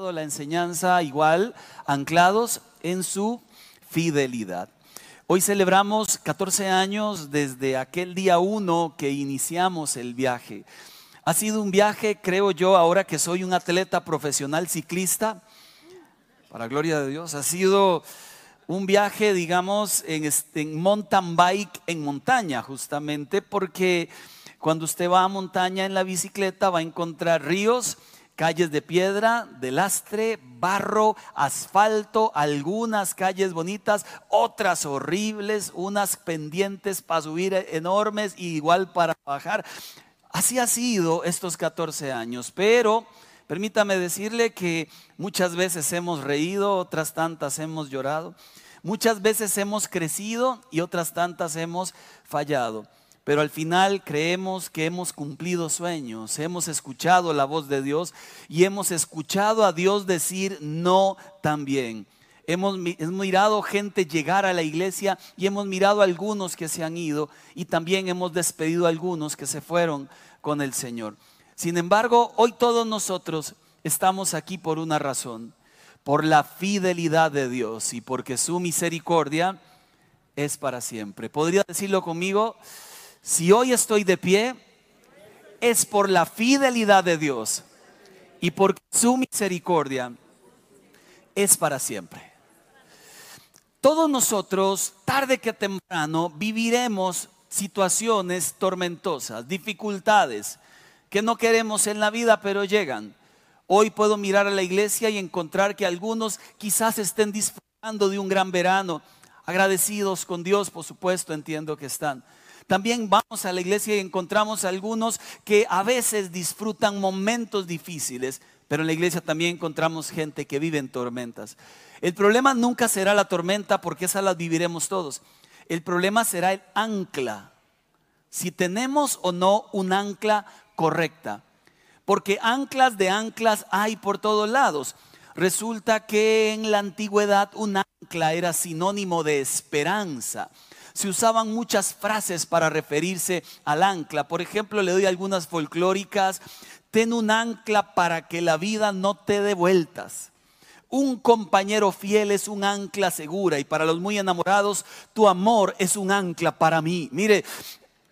la enseñanza igual, anclados en su fidelidad. Hoy celebramos 14 años desde aquel día 1 que iniciamos el viaje. Ha sido un viaje, creo yo, ahora que soy un atleta profesional ciclista, para gloria de Dios, ha sido un viaje, digamos, en, en mountain bike en montaña, justamente, porque cuando usted va a montaña en la bicicleta va a encontrar ríos, calles de piedra, de lastre, barro, asfalto, algunas calles bonitas, otras horribles, unas pendientes para subir enormes y igual para bajar. Así ha sido estos 14 años, pero permítame decirle que muchas veces hemos reído, otras tantas hemos llorado, muchas veces hemos crecido y otras tantas hemos fallado pero al final creemos que hemos cumplido sueños, hemos escuchado la voz de Dios y hemos escuchado a Dios decir no también. Hemos, mirado gente llegar a la iglesia y hemos mirado a algunos que se han ido y también hemos despedido a algunos que se fueron con el Señor. Sin embargo, hoy todos nosotros estamos aquí por una razón, por la fidelidad de Dios y porque su misericordia es para siempre. ¿Podría decirlo conmigo? Si hoy estoy de pie, es por la fidelidad de Dios y porque su misericordia es para siempre. Todos nosotros, tarde que temprano, viviremos situaciones tormentosas, dificultades que no queremos en la vida, pero llegan. Hoy puedo mirar a la iglesia y encontrar que algunos quizás estén disfrutando de un gran verano, agradecidos con Dios, por supuesto, entiendo que están. También vamos a la iglesia y encontramos algunos que a veces disfrutan momentos difíciles, pero en la iglesia también encontramos gente que vive en tormentas. El problema nunca será la tormenta porque esa la viviremos todos. El problema será el ancla. Si tenemos o no un ancla correcta. Porque anclas de anclas hay por todos lados. Resulta que en la antigüedad un ancla era sinónimo de esperanza se usaban muchas frases para referirse al ancla. Por ejemplo, le doy algunas folclóricas. Ten un ancla para que la vida no te dé vueltas. Un compañero fiel es un ancla segura y para los muy enamorados, tu amor es un ancla para mí. Mire,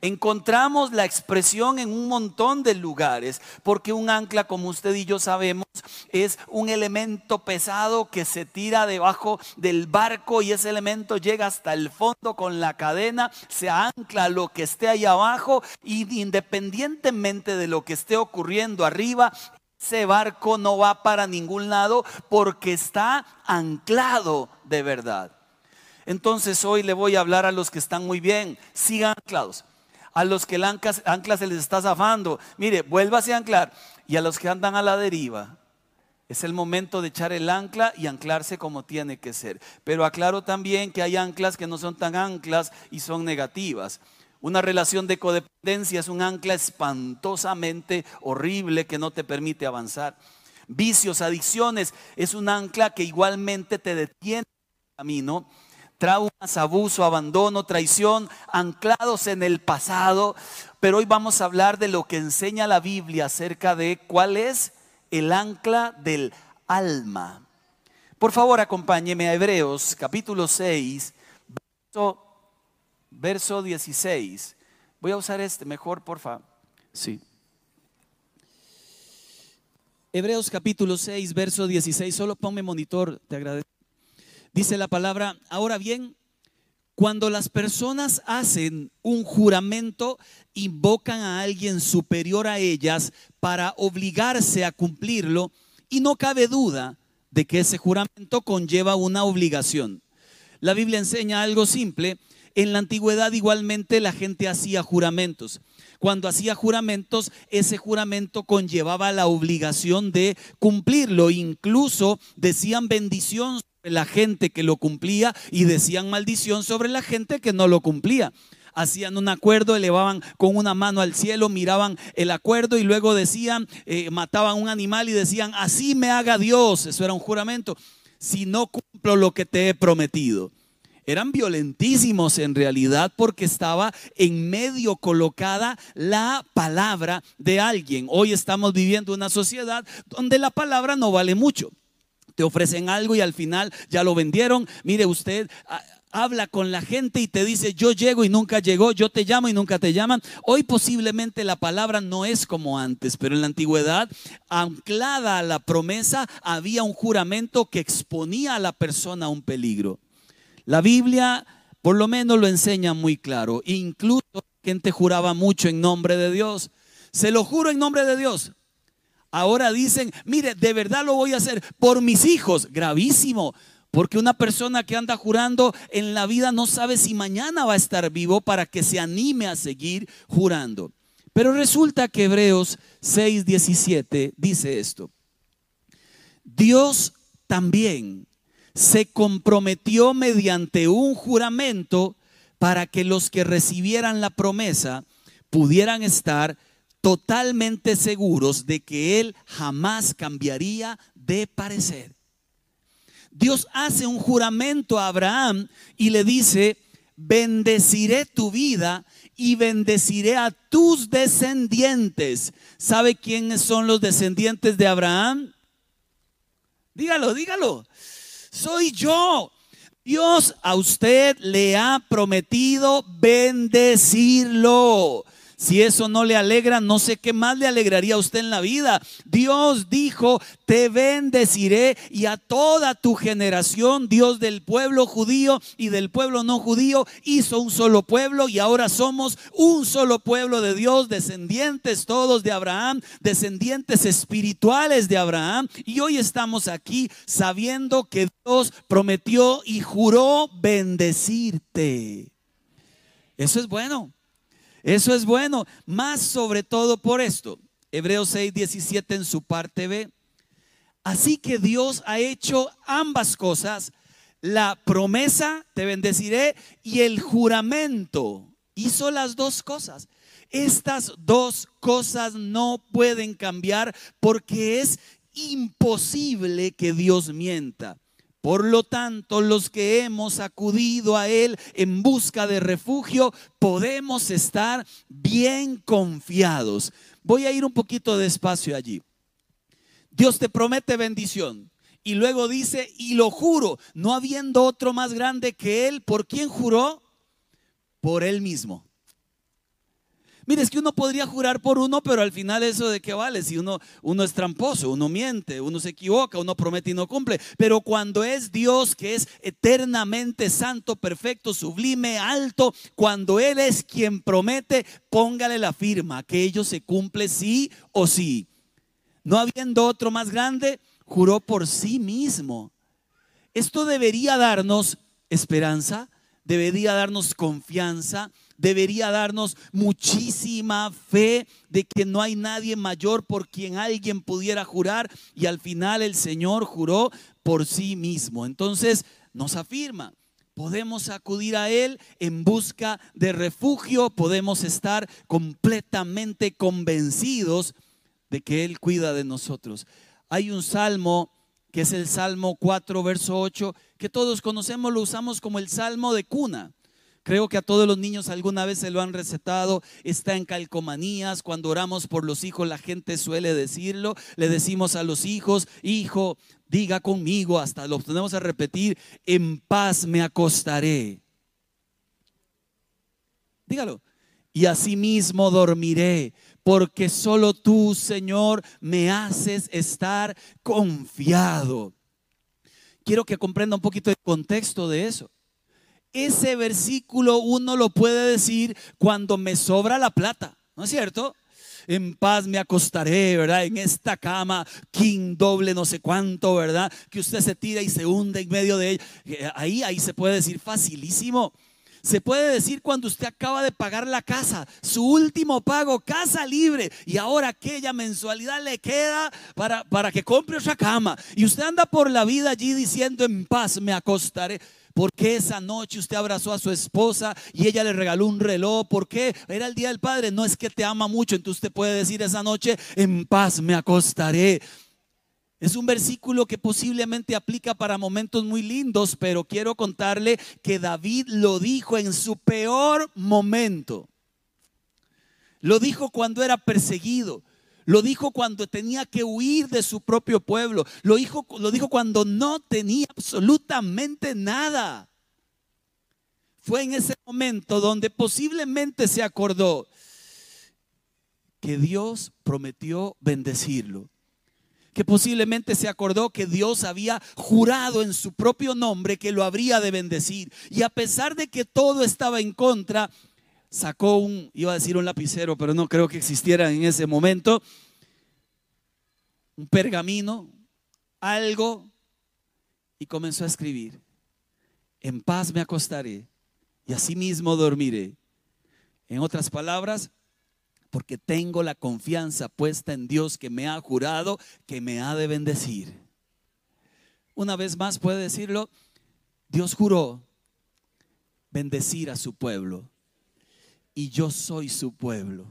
encontramos la expresión en un montón de lugares, porque un ancla, como usted y yo sabemos, es un elemento pesado que se tira debajo del barco y ese elemento llega hasta el fondo con la cadena, se ancla lo que esté ahí abajo y independientemente de lo que esté ocurriendo arriba, ese barco no va para ningún lado porque está anclado de verdad. Entonces hoy le voy a hablar a los que están muy bien, sigan anclados a los que el ancla, se les está zafando, mire, vuélvase a anclar. Y a los que andan a la deriva, es el momento de echar el ancla y anclarse como tiene que ser. Pero aclaro también que hay anclas que no son tan anclas y son negativas. Una relación de codependencia es un ancla espantosamente horrible que no te permite avanzar. Vicios, adicciones, es un ancla que igualmente te detiene en el camino traumas, abuso, abandono, traición, anclados en el pasado. Pero hoy vamos a hablar de lo que enseña la Biblia acerca de cuál es el ancla del alma. Por favor, acompáñeme a Hebreos capítulo 6, verso, verso 16. Voy a usar este mejor, por favor. Sí. Hebreos capítulo 6, verso 16. Solo ponme monitor, te agradezco. Dice la palabra, ahora bien, cuando las personas hacen un juramento, invocan a alguien superior a ellas para obligarse a cumplirlo y no cabe duda de que ese juramento conlleva una obligación. La Biblia enseña algo simple. En la antigüedad igualmente la gente hacía juramentos. Cuando hacía juramentos, ese juramento conllevaba la obligación de cumplirlo. Incluso decían bendición la gente que lo cumplía y decían maldición sobre la gente que no lo cumplía. Hacían un acuerdo, elevaban con una mano al cielo, miraban el acuerdo y luego decían, eh, mataban un animal y decían, así me haga Dios. Eso era un juramento. Si no cumplo lo que te he prometido. eran violentísimos en realidad porque estaba en medio colocada la palabra de alguien. Hoy estamos viviendo una sociedad donde la palabra no vale mucho. Te ofrecen algo y al final ya lo vendieron. Mire usted, habla con la gente y te dice, yo llego y nunca llegó, yo te llamo y nunca te llaman. Hoy posiblemente la palabra no es como antes, pero en la antigüedad, anclada a la promesa, había un juramento que exponía a la persona a un peligro. La Biblia por lo menos lo enseña muy claro. Incluso gente juraba mucho en nombre de Dios. Se lo juro en nombre de Dios. Ahora dicen, mire, de verdad lo voy a hacer por mis hijos. Gravísimo. Porque una persona que anda jurando en la vida no sabe si mañana va a estar vivo para que se anime a seguir jurando. Pero resulta que Hebreos 6:17 dice esto. Dios también se comprometió mediante un juramento para que los que recibieran la promesa pudieran estar totalmente seguros de que Él jamás cambiaría de parecer. Dios hace un juramento a Abraham y le dice, bendeciré tu vida y bendeciré a tus descendientes. ¿Sabe quiénes son los descendientes de Abraham? Dígalo, dígalo soy yo. Dios a usted le ha prometido bendecirlo. Si eso no le alegra, no sé qué más le alegraría a usted en la vida. Dios dijo, te bendeciré y a toda tu generación, Dios del pueblo judío y del pueblo no judío, hizo un solo pueblo y ahora somos un solo pueblo de Dios, descendientes todos de Abraham, descendientes espirituales de Abraham. Y hoy estamos aquí sabiendo que Dios prometió y juró bendecirte. Eso es bueno. Eso es bueno, más sobre todo por esto. Hebreos 6, 17 en su parte B. Así que Dios ha hecho ambas cosas, la promesa, te bendeciré, y el juramento. Hizo las dos cosas. Estas dos cosas no pueden cambiar porque es imposible que Dios mienta. Por lo tanto, los que hemos acudido a Él en busca de refugio, podemos estar bien confiados. Voy a ir un poquito despacio allí. Dios te promete bendición. Y luego dice, y lo juro, no habiendo otro más grande que Él, ¿por quién juró? Por Él mismo. Mire, es que uno podría jurar por uno, pero al final eso de qué vale si uno, uno es tramposo, uno miente, uno se equivoca, uno promete y no cumple. Pero cuando es Dios que es eternamente santo, perfecto, sublime, alto, cuando Él es quien promete, póngale la firma, que ello se cumple sí o sí. No habiendo otro más grande, juró por sí mismo. Esto debería darnos esperanza, debería darnos confianza, debería darnos muchísima fe de que no hay nadie mayor por quien alguien pudiera jurar y al final el Señor juró por sí mismo. Entonces nos afirma, podemos acudir a Él en busca de refugio, podemos estar completamente convencidos de que Él cuida de nosotros. Hay un salmo que es el Salmo 4, verso 8, que todos conocemos, lo usamos como el Salmo de cuna. Creo que a todos los niños alguna vez se lo han recetado. Está en calcomanías. Cuando oramos por los hijos, la gente suele decirlo. Le decimos a los hijos, hijo, diga conmigo, hasta lo tenemos a repetir, en paz me acostaré. Dígalo. Y asimismo dormiré, porque solo tú, Señor, me haces estar confiado. Quiero que comprenda un poquito el contexto de eso. Ese versículo uno lo puede decir cuando me sobra la plata, ¿no es cierto? en paz me acostaré, ¿verdad? En esta cama, king doble, no sé cuánto, ¿verdad? Que usted se tira y se hunde en medio de ella. Eh, ahí, ahí se puede decir facilísimo. Se puede decir cuando usted acaba de pagar la casa, su último pago, casa libre, y ahora aquella mensualidad le queda para, para que compre otra cama. Y usted anda por la vida allí diciendo en paz me acostaré. ¿Por qué esa noche usted abrazó a su esposa y ella le regaló un reloj? ¿Por qué? Era el día del padre. No es que te ama mucho, entonces usted puede decir esa noche, en paz me acostaré. Es un versículo que posiblemente aplica para momentos muy lindos, pero quiero contarle que David lo dijo en su peor momento. Lo dijo cuando era perseguido. Lo dijo cuando tenía que huir de su propio pueblo. Lo dijo, lo dijo cuando no tenía absolutamente nada. Fue en ese momento donde posiblemente se acordó que Dios prometió bendecirlo que posiblemente se acordó que Dios había jurado en su propio nombre que lo habría de bendecir. Y a pesar de que todo estaba en contra, sacó un, iba a decir un lapicero, pero no creo que existiera en ese momento, un pergamino, algo, y comenzó a escribir. En paz me acostaré y asimismo dormiré. En otras palabras, porque tengo la confianza puesta en Dios que me ha jurado que me ha de bendecir. Una vez más puede decirlo, Dios juró bendecir a su pueblo y yo soy su pueblo.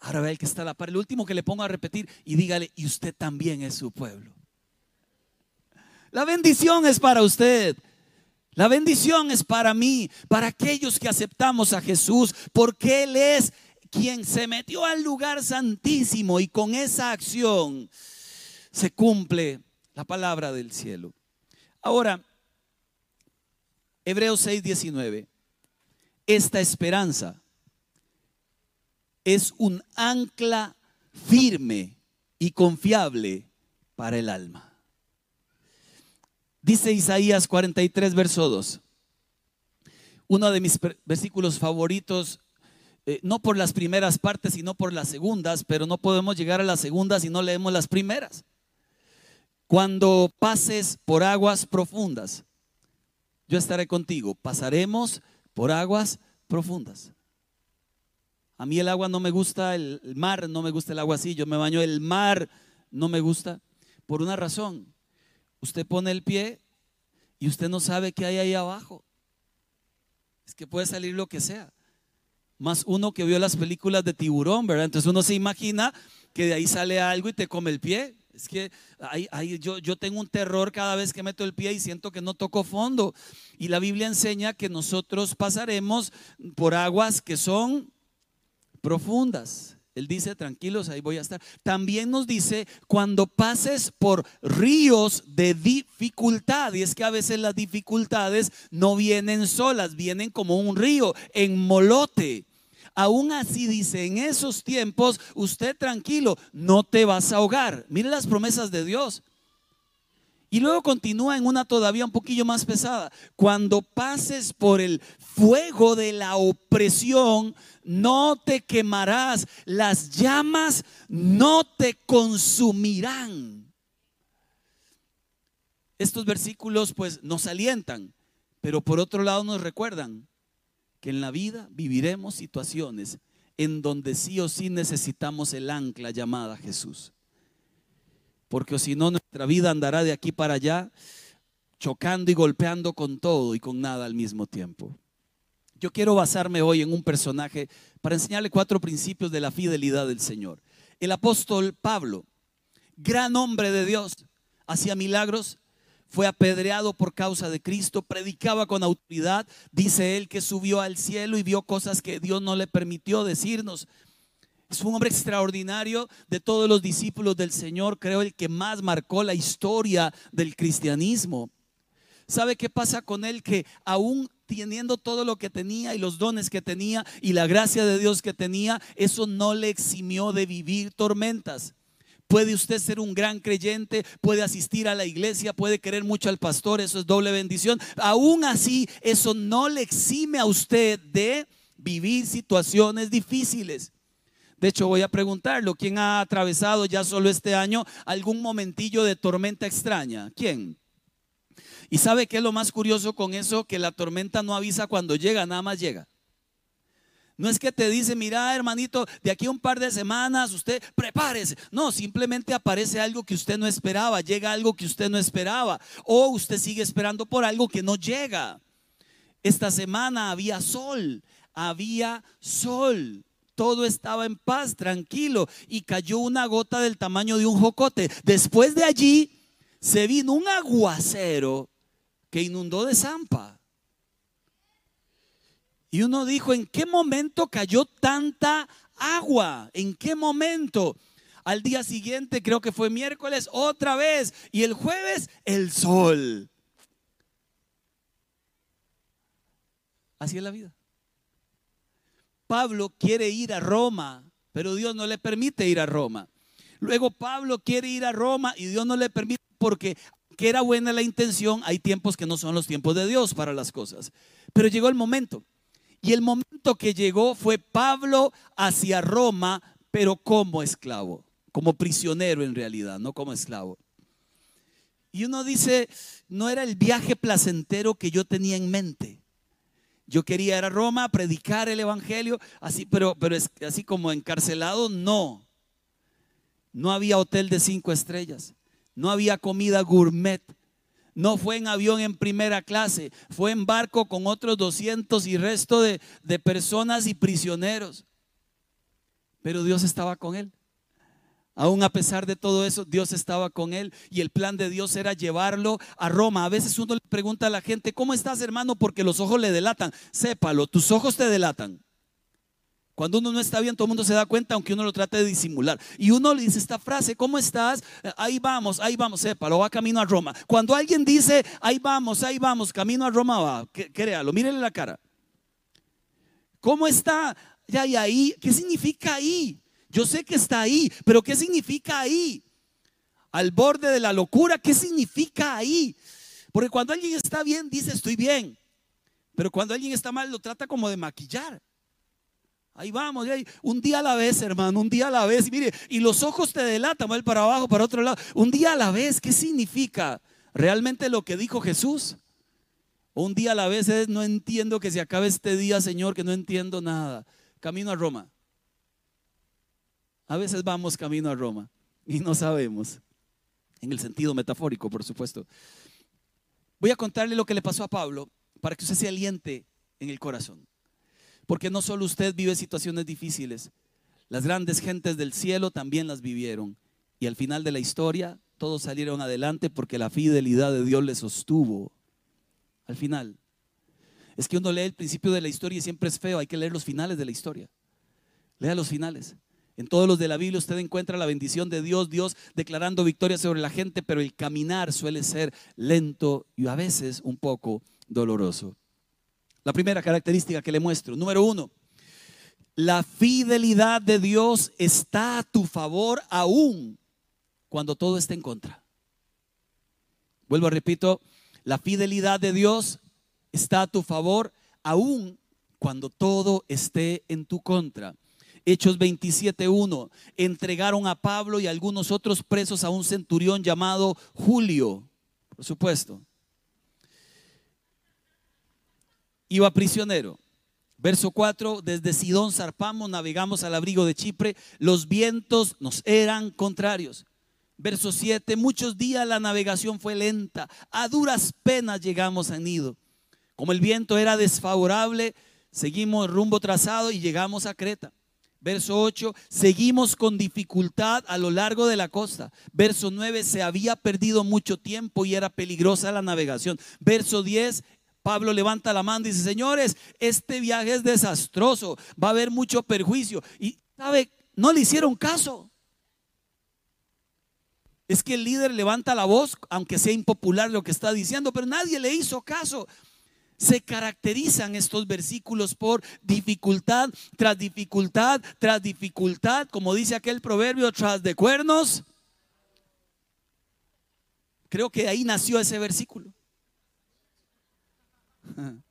Ahora ve el que está a la par, el último que le pongo a repetir y dígale, y usted también es su pueblo. La bendición es para usted. La bendición es para mí, para aquellos que aceptamos a Jesús, porque Él es quien se metió al lugar santísimo y con esa acción se cumple la palabra del cielo. Ahora, Hebreos 6:19, esta esperanza es un ancla firme y confiable para el alma. Dice Isaías 43, verso 2. Uno de mis versículos favoritos eh, no por las primeras partes, sino por las segundas, pero no podemos llegar a las segundas si no leemos las primeras. Cuando pases por aguas profundas, yo estaré contigo. Pasaremos por aguas profundas. A mí el agua no me gusta, el mar no me gusta el agua yo me baño, el mar no me gusta por una razón. Usted pone el pie y usted no sabe qué hay ahí abajo. Es que puede salir lo que sea más uno que vio las películas de tiburón, ¿verdad? Entonces uno se imagina que de ahí sale algo y te come el pie. Es que yo, yo tengo un terror cada vez que meto el pie y siento que no toco fondo. Y la Biblia enseña que nosotros pasaremos por aguas que son profundas. Él dice, tranquilos, ahí voy a estar. También nos dice, cuando pases por ríos de dificultad, y es que a veces las dificultades no vienen solas, vienen como un río en molote. Aún así dice, en esos tiempos, usted tranquilo, no te vas a ahogar. Mire las promesas de Dios. Y luego continúa en una todavía un poquillo más pesada. Cuando pases por el fuego de la opresión, no te quemarás. Las llamas no te consumirán. Estos versículos pues nos alientan, pero por otro lado nos recuerdan que en la vida viviremos situaciones en donde sí o sí necesitamos el ancla llamada Jesús. Porque si no, nuestra vida andará de aquí para allá, chocando y golpeando con todo y con nada al mismo tiempo. Yo quiero basarme hoy en un personaje para enseñarle cuatro principios de la fidelidad del Señor. El apóstol Pablo, gran hombre de Dios, hacía milagros, fue apedreado por causa de Cristo, predicaba con autoridad, dice él que subió al cielo y vio cosas que Dios no le permitió decirnos. Es un hombre extraordinario de todos los discípulos del Señor, creo el que más marcó la historia del cristianismo. ¿Sabe qué pasa con él? Que aún teniendo todo lo que tenía y los dones que tenía y la gracia de Dios que tenía, eso no le eximió de vivir tormentas. Puede usted ser un gran creyente, puede asistir a la iglesia, puede querer mucho al pastor, eso es doble bendición. Aún así, eso no le exime a usted de vivir situaciones difíciles. De hecho, voy a preguntarlo, ¿quién ha atravesado ya solo este año algún momentillo de tormenta extraña? ¿Quién? ¿Y sabe qué es lo más curioso con eso? Que la tormenta no avisa cuando llega, nada más llega. No es que te dice, mira hermanito, de aquí a un par de semanas usted prepárese. No, simplemente aparece algo que usted no esperaba, llega algo que usted no esperaba. O usted sigue esperando por algo que no llega. Esta semana había sol, había sol. todo estaba en paz, tranquilo, y cayó una gota del tamaño de un jocote. Después de allí se vino un aguacero que inundó de zampa. Y uno dijo, ¿en qué momento cayó tanta agua? ¿En qué momento? Al día siguiente, creo que fue miércoles, otra vez. Y el jueves, el sol. Así es la vida. Pablo quiere ir a Roma, pero Dios no le permite ir a Roma. Luego Pablo quiere ir a Roma y Dios no le permite porque que era buena la intención, hay tiempos que no son los tiempos de Dios para las cosas. Pero llegó el momento. Y el momento que llegó fue Pablo hacia Roma, pero como esclavo, como prisionero en realidad, no como esclavo. Y uno dice, no era el viaje placentero que yo tenía en mente. Yo quería ir a Roma a predicar el evangelio, así, pero, pero así como encarcelado, no. No había hotel de cinco estrellas, no había comida gourmet, no fue en avión en primera clase, fue en barco con otros 200 y resto de, de personas y prisioneros. Pero Dios estaba con él. Aún a pesar de todo eso, Dios estaba con él y el plan de Dios era llevarlo a Roma. A veces uno le pregunta a la gente, ¿cómo estás hermano? Porque los ojos le delatan. Sépalo, tus ojos te delatan. Cuando uno no está bien, todo el mundo se da cuenta, aunque uno lo trate de disimular. Y uno le dice esta frase, ¿cómo estás? Ahí vamos, ahí vamos, sépalo, va camino a Roma. Cuando alguien dice, ahí vamos, ahí vamos, camino a Roma va, créalo, mírele la cara. ¿Cómo está? Ya, y ahí, ¿qué significa ahí? Yo sé que está ahí, pero ¿qué significa ahí? Al borde de la locura, ¿qué significa ahí? Porque cuando alguien está bien, dice estoy bien. Pero cuando alguien está mal, lo trata como de maquillar. Ahí vamos, un día a la vez, hermano, un día a la vez. Y mire, y los ojos te delatan, va para abajo, para otro lado. Un día a la vez, ¿qué significa? ¿Realmente lo que dijo Jesús? un día a la vez es, no entiendo que se acabe este día, Señor, que no entiendo nada. Camino a Roma. A veces vamos camino a Roma y no sabemos, en el sentido metafórico, por supuesto. Voy a contarle lo que le pasó a Pablo para que usted se aliente en el corazón. Porque no solo usted vive situaciones difíciles, las grandes gentes del cielo también las vivieron. Y al final de la historia, todos salieron adelante porque la fidelidad de Dios les sostuvo. Al final. Es que uno lee el principio de la historia y siempre es feo, hay que leer los finales de la historia. Lea los finales. En todos los de la Biblia usted encuentra la bendición de Dios, Dios declarando victoria sobre la gente, pero el caminar suele ser lento y a veces un poco doloroso. La primera característica que le muestro, número uno, la fidelidad de Dios está a tu favor aún cuando todo esté en contra. Vuelvo a repito, la fidelidad de Dios está a tu favor aún cuando todo esté en tu contra. Hechos 27.1, entregaron a Pablo y algunos otros presos a un centurión llamado Julio, por supuesto. Iba prisionero. Verso 4, desde Sidón zarpamos, navegamos al abrigo de Chipre, los vientos nos eran contrarios. Verso 7, muchos días la navegación fue lenta, a duras penas llegamos a Nido. Como el viento era desfavorable, seguimos rumbo trazado y llegamos a Creta. Verso 8, seguimos con dificultad a lo largo de la costa. Verso 9, se había perdido mucho tiempo y era peligrosa la navegación. Verso 10, Pablo levanta la mano y dice, señores, este viaje es desastroso, va a haber mucho perjuicio. Y, ¿sabe? No le hicieron caso. Es que el líder levanta la voz, aunque sea impopular lo que está diciendo, pero nadie le hizo caso se caracterizan estos versículos por dificultad tras dificultad tras dificultad, como dice aquel proverbio, tras de cuernos. Creo que ahí nació ese versículo.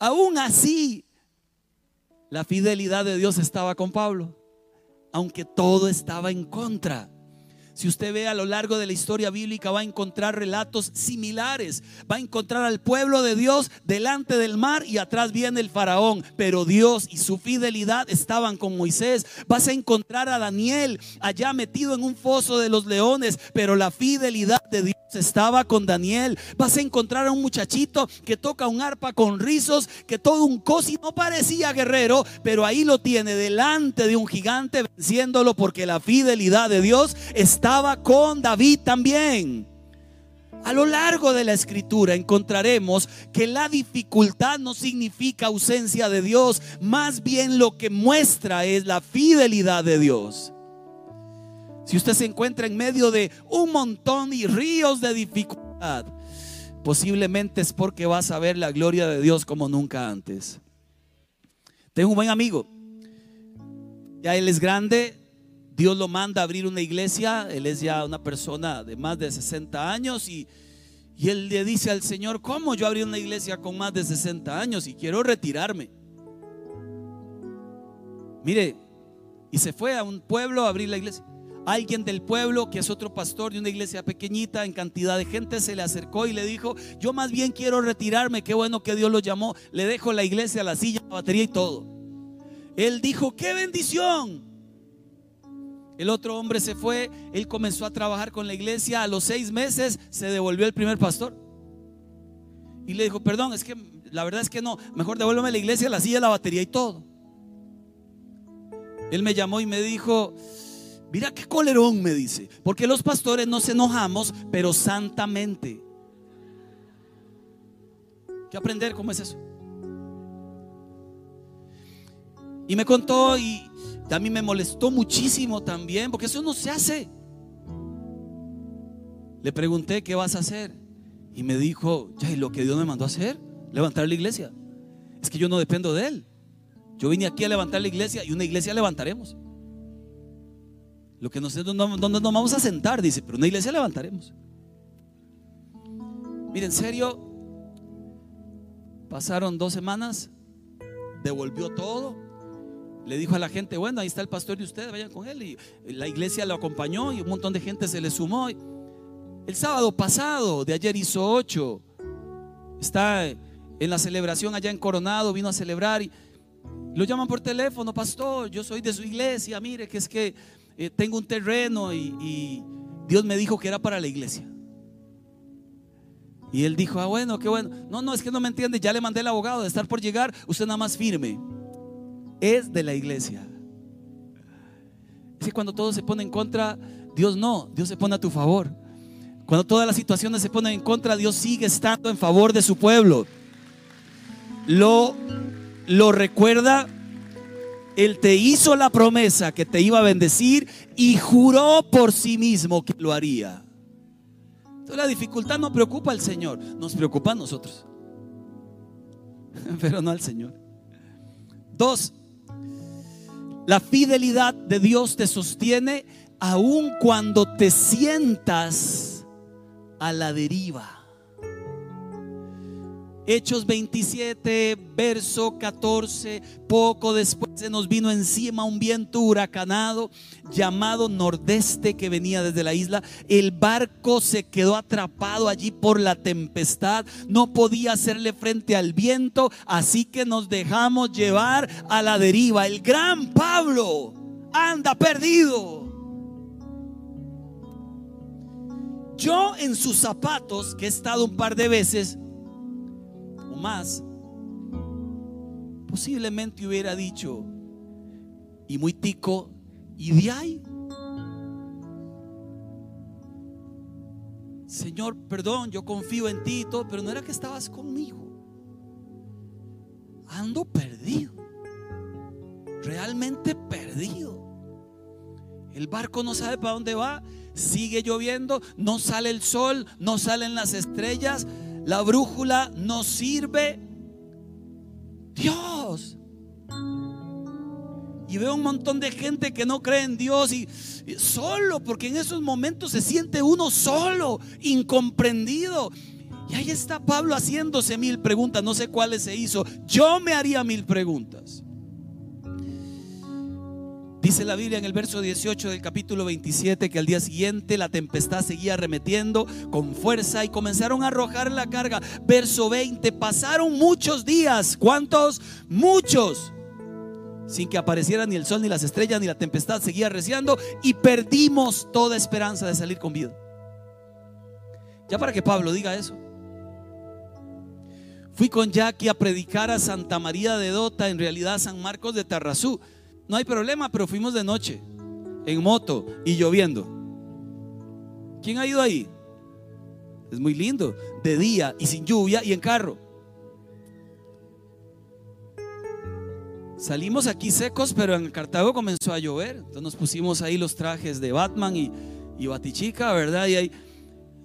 Aún así, la fidelidad de Dios estaba con Pablo, aunque todo estaba en contra. Si usted ve a lo largo de la historia bíblica va a encontrar relatos similares. Va a encontrar al pueblo de Dios delante del mar y atrás viene el faraón. Pero Dios y su fidelidad estaban con Moisés. Vas a encontrar a Daniel allá metido en un foso de los leones. Pero la fidelidad de Dios estaba con Daniel. Vas a encontrar a un muchachito que toca un arpa con rizos, que todo un cosi no parecía guerrero, pero ahí lo tiene delante de un gigante venciéndolo porque la fidelidad de Dios estaba con David también. A lo largo de la escritura encontraremos que la dificultad no significa ausencia de Dios, más bien lo que muestra es la fidelidad de Dios. Si usted se encuentra en medio de un montón y ríos de dificultad, posiblemente es porque vas a ver la gloria de Dios como nunca antes. Tengo un buen amigo. Ya él es grande, Dios lo manda a abrir una iglesia, él es ya una persona de más de 60 años y, y él le dice al Señor, ¿cómo yo abrí una iglesia con más de 60 años y quiero retirarme? Mire, y se fue a un pueblo a abrir la iglesia. Alguien del pueblo, que es otro pastor de una iglesia pequeñita, en cantidad de gente, se le acercó y le dijo, yo más bien quiero retirarme, qué bueno que Dios lo llamó, le dejo la iglesia, la silla, la batería y todo. Él dijo, qué bendición. El otro hombre se fue, él comenzó a trabajar con la iglesia, a los seis meses se devolvió el primer pastor. Y le dijo, perdón, es que la verdad es que no, mejor devuélveme la iglesia, la silla, la batería y todo. Él me llamó y me dijo, Mira qué colerón me dice. Porque los pastores nos enojamos, pero santamente. ¿Qué aprender cómo es eso? Y me contó y a mí me molestó muchísimo también, porque eso no se hace. Le pregunté, ¿qué vas a hacer? Y me dijo, ya, ¿y lo que Dios me mandó a hacer? Levantar la iglesia. Es que yo no dependo de Él. Yo vine aquí a levantar la iglesia y una iglesia levantaremos. Lo que nosotros no, nos vamos a sentar, dice, pero una iglesia levantaremos. Miren, en serio, pasaron dos semanas, devolvió todo, le dijo a la gente, bueno, ahí está el pastor de ustedes, vayan con él. Y la iglesia lo acompañó y un montón de gente se le sumó. El sábado pasado, de ayer hizo ocho, está en la celebración allá en Coronado, vino a celebrar y lo llaman por teléfono, pastor, yo soy de su iglesia, mire que es que eh, tengo un terreno y, Dios me dijo que era para la iglesia. Y él dijo, ah, bueno, qué bueno. No, no, es que no me entiende. Ya le mandé el abogado de estar por llegar. Usted nada más firme. Es de la iglesia. Es que cuando todo se pone en contra, Dios no, Dios se pone a tu favor. Cuando todas las situaciones se ponen en contra, Dios sigue estando en favor de su pueblo. Lo, lo recuerda él te hizo la promesa que te iba a bendecir y juró por sí mismo que lo haría. Entonces la dificultad no preocupa al Señor, nos preocupa a nosotros, pero no al Señor. Dos, la fidelidad de Dios te sostiene aun cuando te sientas a la deriva. Hechos 27, verso 14, poco después se nos vino encima un viento huracanado llamado nordeste que venía desde la isla. El barco se quedó atrapado allí por la tempestad, no podía hacerle frente al viento, así que nos dejamos llevar a la deriva. El gran Pablo anda perdido. Yo en sus zapatos, que he estado un par de veces, más, posiblemente hubiera dicho, y muy tico, ¿y de ahí? Señor, perdón, yo confío en ti y todo, pero no era que estabas conmigo. Ando perdido. Realmente perdido. El barco no sabe para dónde va. Sigue lloviendo. No sale el sol. No salen las estrellas. La brújula no sirve. Dios. Y veo un montón de gente que no cree en Dios y, solo, porque en esos momentos se siente uno solo, incomprendido. Y ahí está Pablo haciéndose mil preguntas, no sé cuáles se hizo. Yo me haría mil preguntas. Dice la Biblia en el verso 18 del capítulo 27 que al día siguiente la tempestad seguía arremetiendo con fuerza y comenzaron a arrojar la carga. Verso 20, pasaron muchos días. ¿Cuántos? Muchos. Sin que apareciera ni el sol, ni las estrellas, ni la tempestad seguía arreciando y perdimos toda esperanza de salir con vida. Ya para que Pablo diga eso. Fui con Jackie a predicar a Santa María de Dota, en realidad San Marcos de Tarrazú. No hay problema, pero fuimos de noche, en moto y lloviendo. ¿Quién ha ido ahí? Es muy lindo, de día y sin lluvia y en carro. Salimos aquí secos, pero en Cartago comenzó a llover. Entonces nos pusimos ahí los trajes de Batman y, y Batichica, ¿verdad? Y ahí,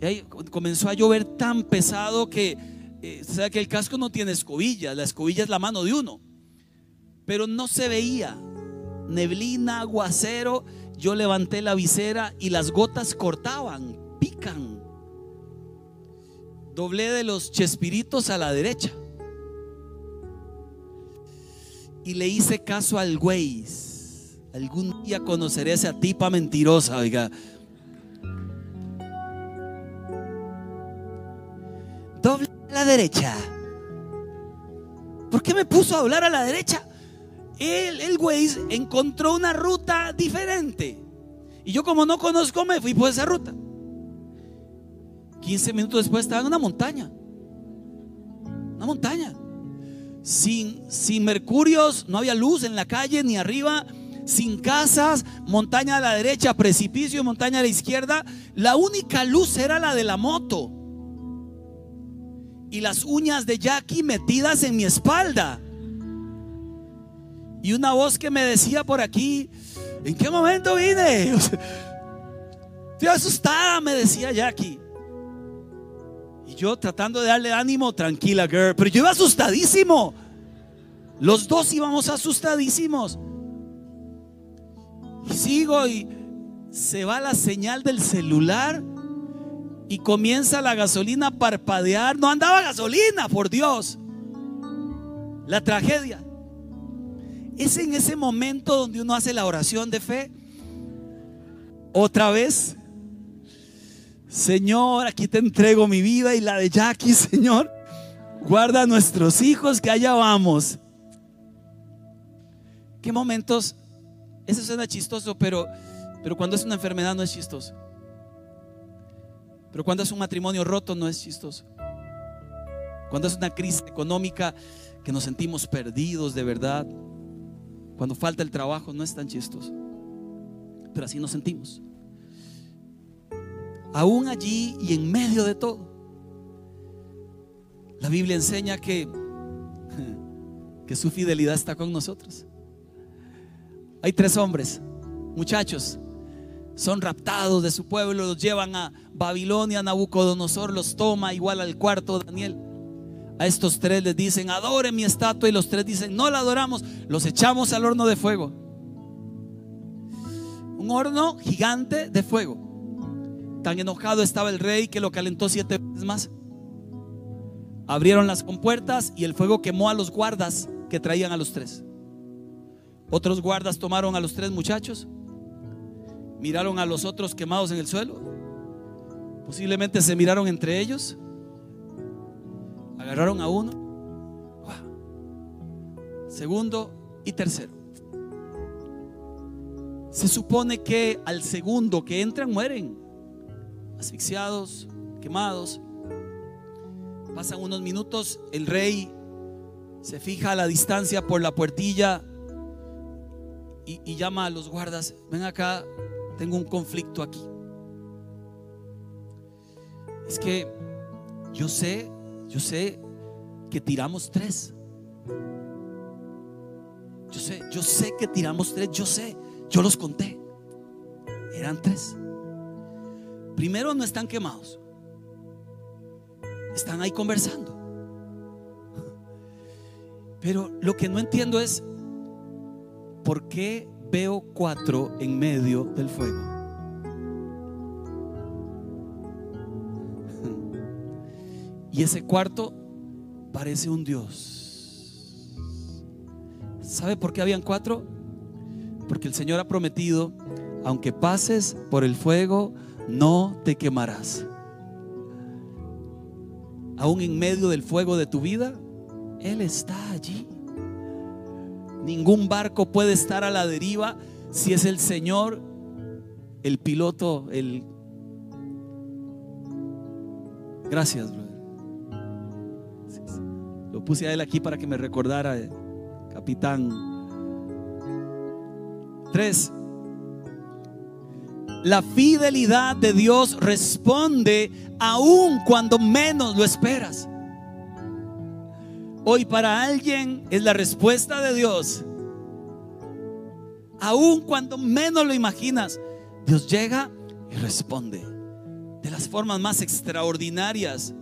ahí, comenzó a llover tan pesado que, eh, sea, que el casco no tiene escobillas, la escobilla es la mano de uno. Pero no se veía. Neblina, aguacero. Yo levanté la visera y las gotas cortaban, pican. Doblé de los chespiritos a la derecha y le hice caso al güey. Algún día conoceré a esa tipa mentirosa, oiga. Doble a la derecha. ¿Por qué me puso a hablar a la derecha? El, el encontró una ruta diferente. Y yo como no conozco me fui por esa ruta. 15 minutos después estaba en una montaña. Una montaña sin, sin mercurios, no había luz en la calle ni arriba, sin casas, montaña a la derecha, precipicio, montaña a la izquierda. La única luz era la de la moto. Y las uñas de Jackie metidas en mi espalda. Y una voz que me decía por aquí, ¿en qué momento vine? Estoy asustada, me decía Jackie. Y yo tratando de darle ánimo, tranquila, girl. Pero yo iba asustadísimo. Los dos íbamos asustadísimos. Y sigo y se va la señal del celular y comienza la gasolina a parpadear. No andaba gasolina, por Dios. La tragedia. Es en ese momento donde uno hace la oración de fe. Otra vez Señor, aquí te entrego mi vida y la de Jackie, Señor. Guarda a nuestros hijos que allá vamos. ¿Qué momentos? Eso suena chistoso, pero, pero cuando es una enfermedad no es chistoso. Pero cuando es un matrimonio roto no es chistoso. Cuando es una crisis económica que nos sentimos perdidos de verdad. Cuando falta el trabajo no es tan chistoso. Pero así nos sentimos aún allí y en medio de todo. La Biblia enseña que, que su fidelidad está con nosotros. Hay tres hombres, muchachos, son raptados de su pueblo, los llevan a Babilonia, Nabucodonosor los toma igual al cuarto Daniel. A estos tres les dicen, adoren mi estatua y los tres dicen, no la adoramos, los echamos al horno de fuego. Un horno gigante de fuego. Tan enojado estaba el rey que lo calentó siete veces más. Abrieron las compuertas y el fuego quemó a los guardas que traían a los tres. Otros guardas tomaron a los tres muchachos, miraron a los otros quemados en el suelo, posiblemente se miraron entre ellos, agarraron a uno, segundo y tercero. Se supone que al segundo que entran mueren asfixiados, quemados. Pasan unos minutos, el rey se fija a la distancia por la puertilla y, llama a los guardas, ven acá, tengo un conflicto aquí. Es que yo sé, yo sé que tiramos tres. Yo sé, yo sé que tiramos tres, yo sé, yo los conté. Eran tres. Primero no están quemados. Están ahí conversando. Pero lo que no entiendo es por qué veo cuatro en medio del fuego. Y ese cuarto parece un Dios. ¿Sabe por qué habían cuatro? Porque el Señor ha prometido, aunque pases por el fuego, no te quemarás. Aún en medio del fuego de tu vida, Él está allí. Ningún barco puede estar a la deriva si es el Señor, el piloto, el... Gracias. Lo puse a él aquí para que me recordara, eh, capitán. Tres. La fidelidad de Dios responde aún cuando menos lo esperas. Hoy para alguien es la respuesta de Dios. Aún cuando menos lo imaginas, Dios llega y responde de las formas más extraordinarias,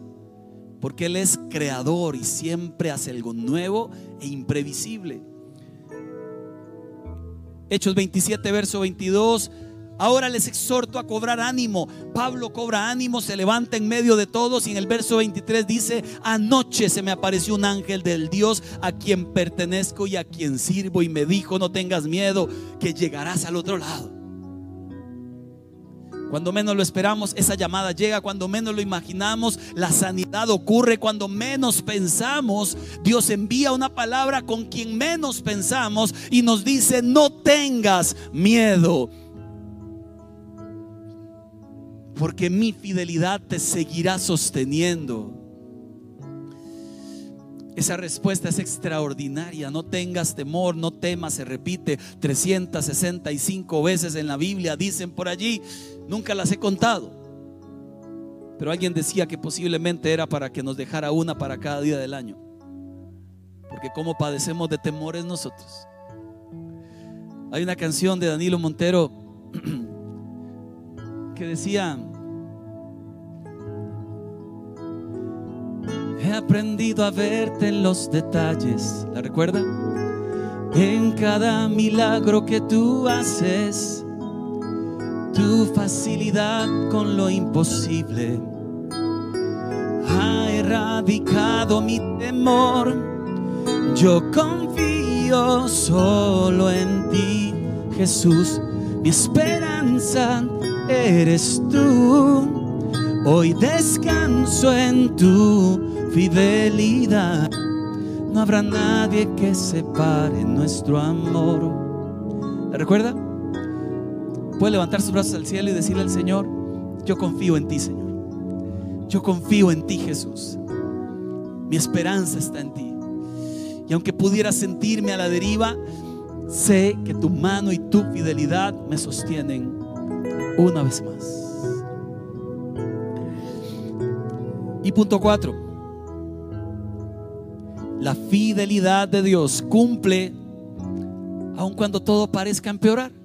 porque Él es creador y siempre hace algo nuevo e imprevisible. Hechos 27, verso 22. Ahora les exhorto a cobrar ánimo. Pablo cobra ánimo, se levanta en medio de todos y en el verso 23 dice, anoche se me apareció un ángel del Dios a quien pertenezco y a quien sirvo y me dijo, no tengas miedo, que llegarás al otro lado. Cuando menos lo esperamos, esa llamada llega. Cuando menos lo imaginamos, la sanidad ocurre. Cuando menos pensamos, Dios envía una palabra con quien menos pensamos y nos dice, no tengas miedo porque mi fidelidad te seguirá sosteniendo. Esa respuesta es extraordinaria. No tengas temor, no temas. Se repite 365 veces en la Biblia. Dicen por allí, nunca las he contado. Pero alguien decía que posiblemente era para que nos dejara una para cada día del año. Porque como padecemos de temores nosotros. Hay una canción de Danilo Montero que decía, he aprendido a verte en los detalles, ¿la recuerda? En cada milagro que tú haces, tu facilidad con lo imposible ha erradicado mi temor. Yo confío solo en ti, Jesús, mi esperanza eres tú. Hoy descanso en tu fidelidad. No habrá nadie que separe nuestro amor. ¿La recuerda? Puede levantar sus brazos al cielo y decirle al Señor, yo confío en ti, Señor. Yo confío en ti, Jesús. Mi esperanza está en ti. Y aunque pudiera sentirme a la deriva, sé que tu mano y tu fidelidad me sostienen una vez más. Y punto cuatro, la fidelidad de Dios cumple aun cuando todo parezca empeorar.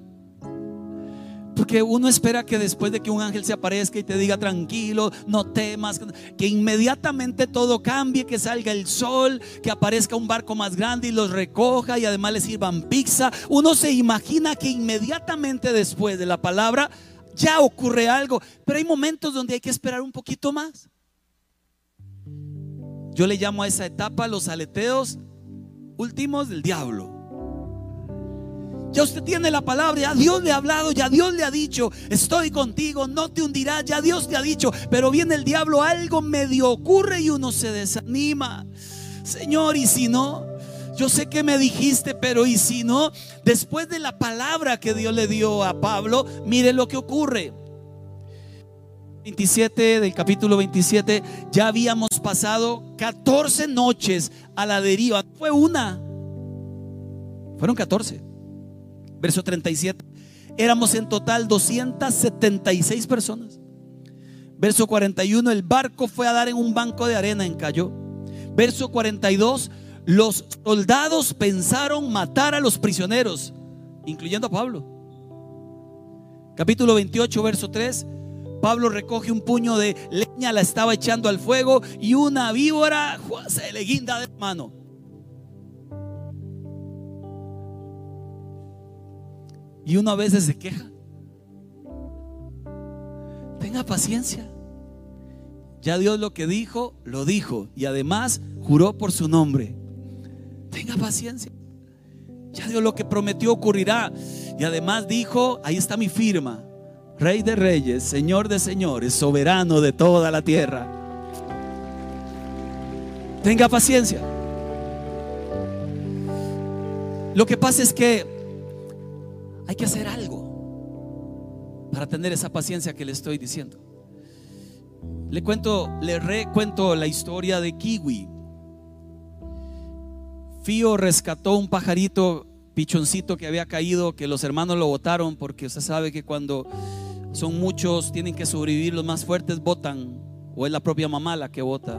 Porque uno espera que después de que un ángel se aparezca y te diga tranquilo, no temas, que inmediatamente todo cambie, que salga el sol, que aparezca un barco más grande y los recoja y además les sirvan pizza. Uno se imagina que inmediatamente después de la palabra ya ocurre algo, pero hay momentos donde hay que esperar un poquito más. Yo le llamo a esa etapa los aleteos últimos del diablo. Ya usted tiene la palabra, ya Dios le ha hablado, ya Dios le ha dicho, estoy contigo, no te hundirás, ya Dios te ha dicho, pero viene el diablo, algo medio ocurre y uno se desanima. Señor, y si no, yo sé que me dijiste, pero y si no, después de la palabra que Dios le dio a Pablo, mire lo que ocurre. 27 del capítulo 27, ya habíamos pasado 14 noches a la deriva. Fue una, fueron 14. Verso 37. Éramos en total 276 personas. Verso 41, el barco fue a dar en un banco de arena en Cayó. Verso 42, los soldados pensaron matar a los prisioneros, incluyendo a Pablo. Capítulo 28, verso 3. Pablo recoge un puño de leña, la estaba echando al fuego y una víbora se le guinda de mano. Y uno a veces se queja. Tenga paciencia. Ya Dios lo que dijo, lo dijo. Y además juró por su nombre. Tenga paciencia. Ya Dios lo que prometió ocurrirá. Y además dijo, ahí está mi firma. Rey de reyes, Señor de señores, soberano de toda la tierra. Tenga paciencia. Lo que pasa es que hay que hacer algo para tener esa paciencia que le estoy diciendo. Le cuento, le recuento la historia de Kiwi. Fío rescató un pajarito pichoncito que había caído, que los hermanos lo botaron, porque usted sabe que cuando son muchos, tienen que sobrevivir, los más fuertes votan, o es la propia mamá la que vota,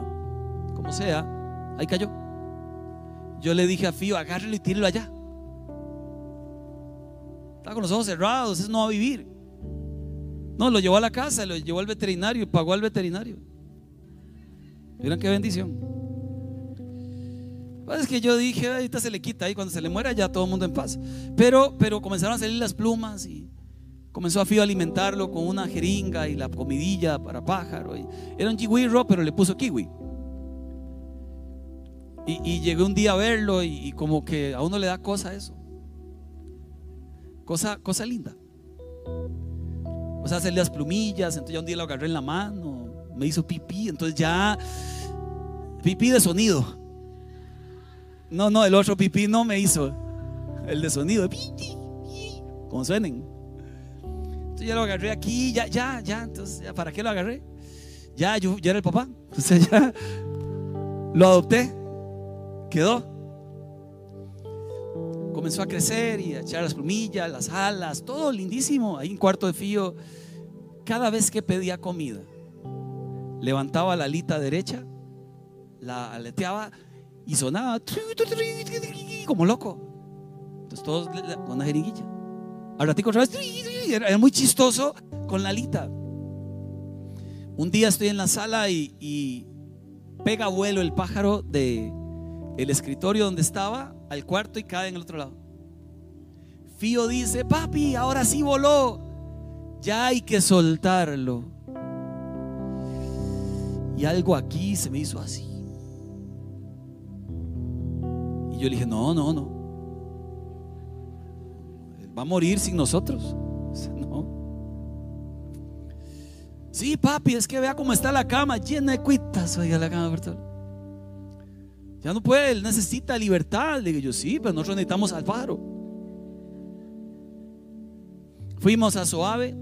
como sea, ahí cayó. Yo le dije a Fío, agárrelo y tírelo allá. Está con los ojos cerrados, eso no va a vivir. No, lo llevó a la casa, lo llevó al veterinario y pagó al veterinario. Miren qué bendición. Es que yo dije, ahorita se le quita ahí, cuando se le muera ya todo el mundo en paz. Pero, pero comenzaron a salir las plumas y comenzó a Fío a alimentarlo con una jeringa y la comidilla para pájaro. era un kiwi pero le puso kiwi. Y, llegué un día a verlo y, como que a uno le da cosa eso. Cosa, cosa linda. O sea, hacerle las plumillas, entonces ya un día lo agarré en la mano, me hizo pipí, entonces ya pipí de sonido. No, no, el otro pipí no me hizo. El de sonido. Como suenen. Entonces ya lo agarré aquí, ya, ya, ya. Entonces, ¿para qué lo agarré? Ya, yo ya era el papá. Entonces ya lo adopté. Quedó. Comenzó a crecer y a echar las plumillas, las alas, todo lindísimo. Ahí en cuarto de fío. Cada vez que pedía comida, levantaba la alita derecha, la aleteaba y sonaba como loco. Entonces todos con una jeringuilla. Al ratico otra vez, era muy chistoso con la alita. Un día estoy en la sala y, pega vuelo el pájaro de escritorio donde estaba al cuarto y cae en el otro lado. Fío dice, papi, ahora sí voló. Ya hay que soltarlo. Y algo aquí se me hizo así. yo le dije, no, no, no. Va a morir sin nosotros. No. Sí, papi, es que vea cómo está la cama, llena de cuitas. Oiga, la cama, Ya no puede, él necesita libertad. Le digo yo, sí, pero nosotros necesitamos al pájaro. Fuimos a Suave,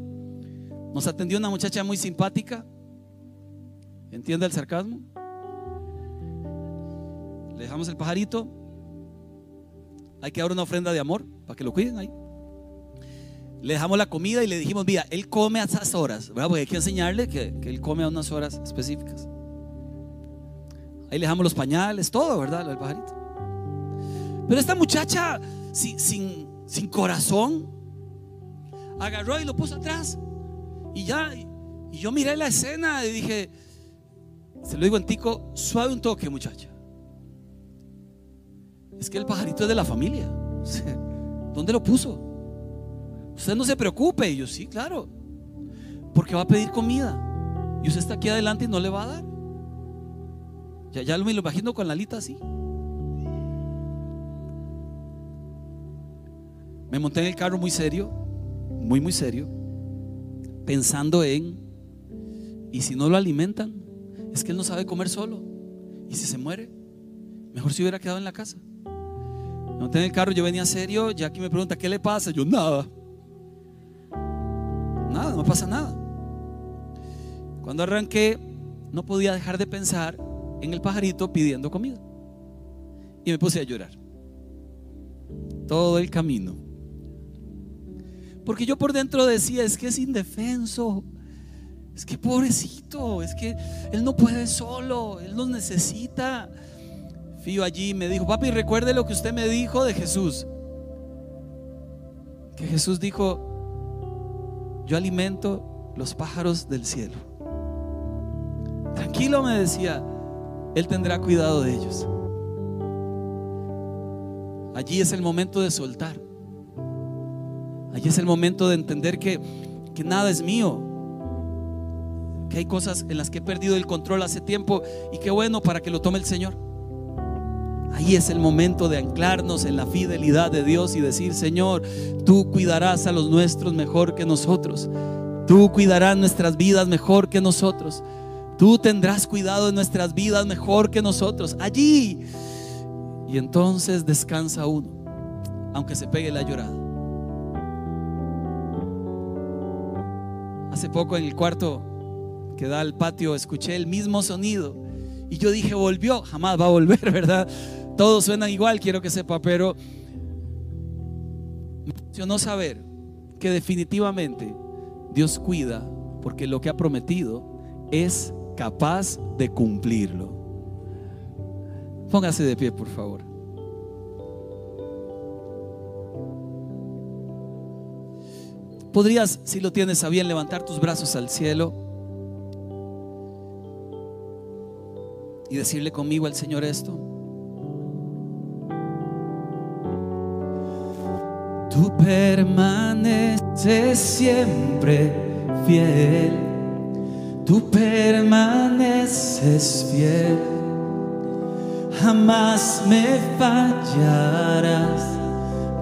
nos atendió una muchacha muy simpática. ¿Entiende el sarcasmo? Le dejamos el pajarito, hay que dar una ofrenda de amor para que lo cuiden ahí. Le dejamos la comida y le dijimos, mira, él come a esas horas, ¿verdad? porque hay que enseñarle que, él come a unas horas específicas. Ahí le dejamos los pañales, todo, ¿verdad? El pajarito. Pero esta muchacha sin, sin, sin corazón agarró y lo puso atrás. Y ya, y yo miré la escena y dije, se lo digo en tico, suave un toque, muchacha es que el pajarito es de la familia. ¿Dónde lo puso? Usted no se preocupe. Y yo, sí, claro. Porque va a pedir comida. Y usted está aquí adelante y no le va a dar. Ya, ya me lo imagino con la alita así. Me monté en el carro muy serio, muy, muy serio, pensando en, y si no lo alimentan, es que él no sabe comer solo. Y si se muere, mejor si hubiera quedado en la casa. No tenía el carro, yo venía serio. Jackie me pregunta, ¿qué le pasa? Yo, nada. Nada, no pasa nada. Cuando arranqué, no podía dejar de pensar en el pajarito pidiendo comida. Y me puse a llorar. Todo el camino. Porque yo por dentro decía, es que es indefenso. Es que pobrecito, es que él no puede solo, él nos necesita. Fío allí me dijo, papi, recuerde lo que usted me dijo de Jesús. Que Jesús dijo, yo alimento los pájaros del cielo. Tranquilo, me decía, Él tendrá cuidado de ellos. Allí es el momento de soltar. Allí es el momento de entender que, que nada es mío. Que hay cosas en las que he perdido el control hace tiempo y qué bueno para que lo tome el Señor. Ahí es el momento de anclarnos en la fidelidad de Dios y decir, Señor, tú cuidarás a los nuestros mejor que nosotros. Tú cuidarás nuestras vidas mejor que nosotros. Tú tendrás cuidado de nuestras vidas mejor que nosotros. Allí. Y entonces descansa uno, aunque se pegue la llorada. Hace poco en el cuarto que da al patio, escuché el mismo sonido. Y yo dije, volvió, jamás va a volver, ¿verdad? Todos suenan igual, quiero que sepa, pero me no saber que definitivamente Dios cuida porque lo que ha prometido es capaz de cumplirlo. Póngase de pie, por favor. Podrías, si lo tienes a bien, levantar tus brazos al cielo y decirle conmigo al Señor esto. Tú permaneces siempre fiel, tú permaneces fiel, jamás me fallarás,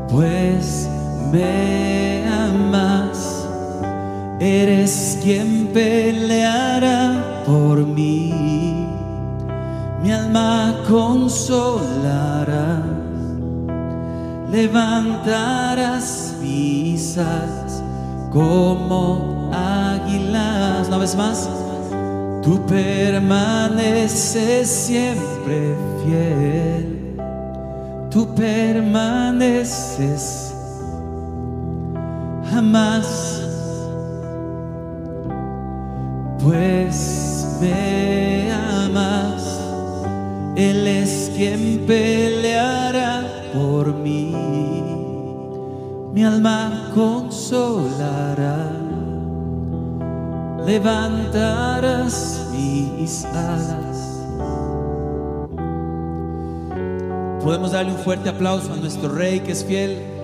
pues me amas, eres quien peleará por mí, mi alma consolará, levantarás mis como águilas, una vez más. Tú permaneces siempre fiel, tú permaneces jamás, pues me amas, Él es quien peleará por mí, mi alma consolará, levantarás mis alas. Podemos darle un fuerte aplauso a nuestro Rey que es fiel.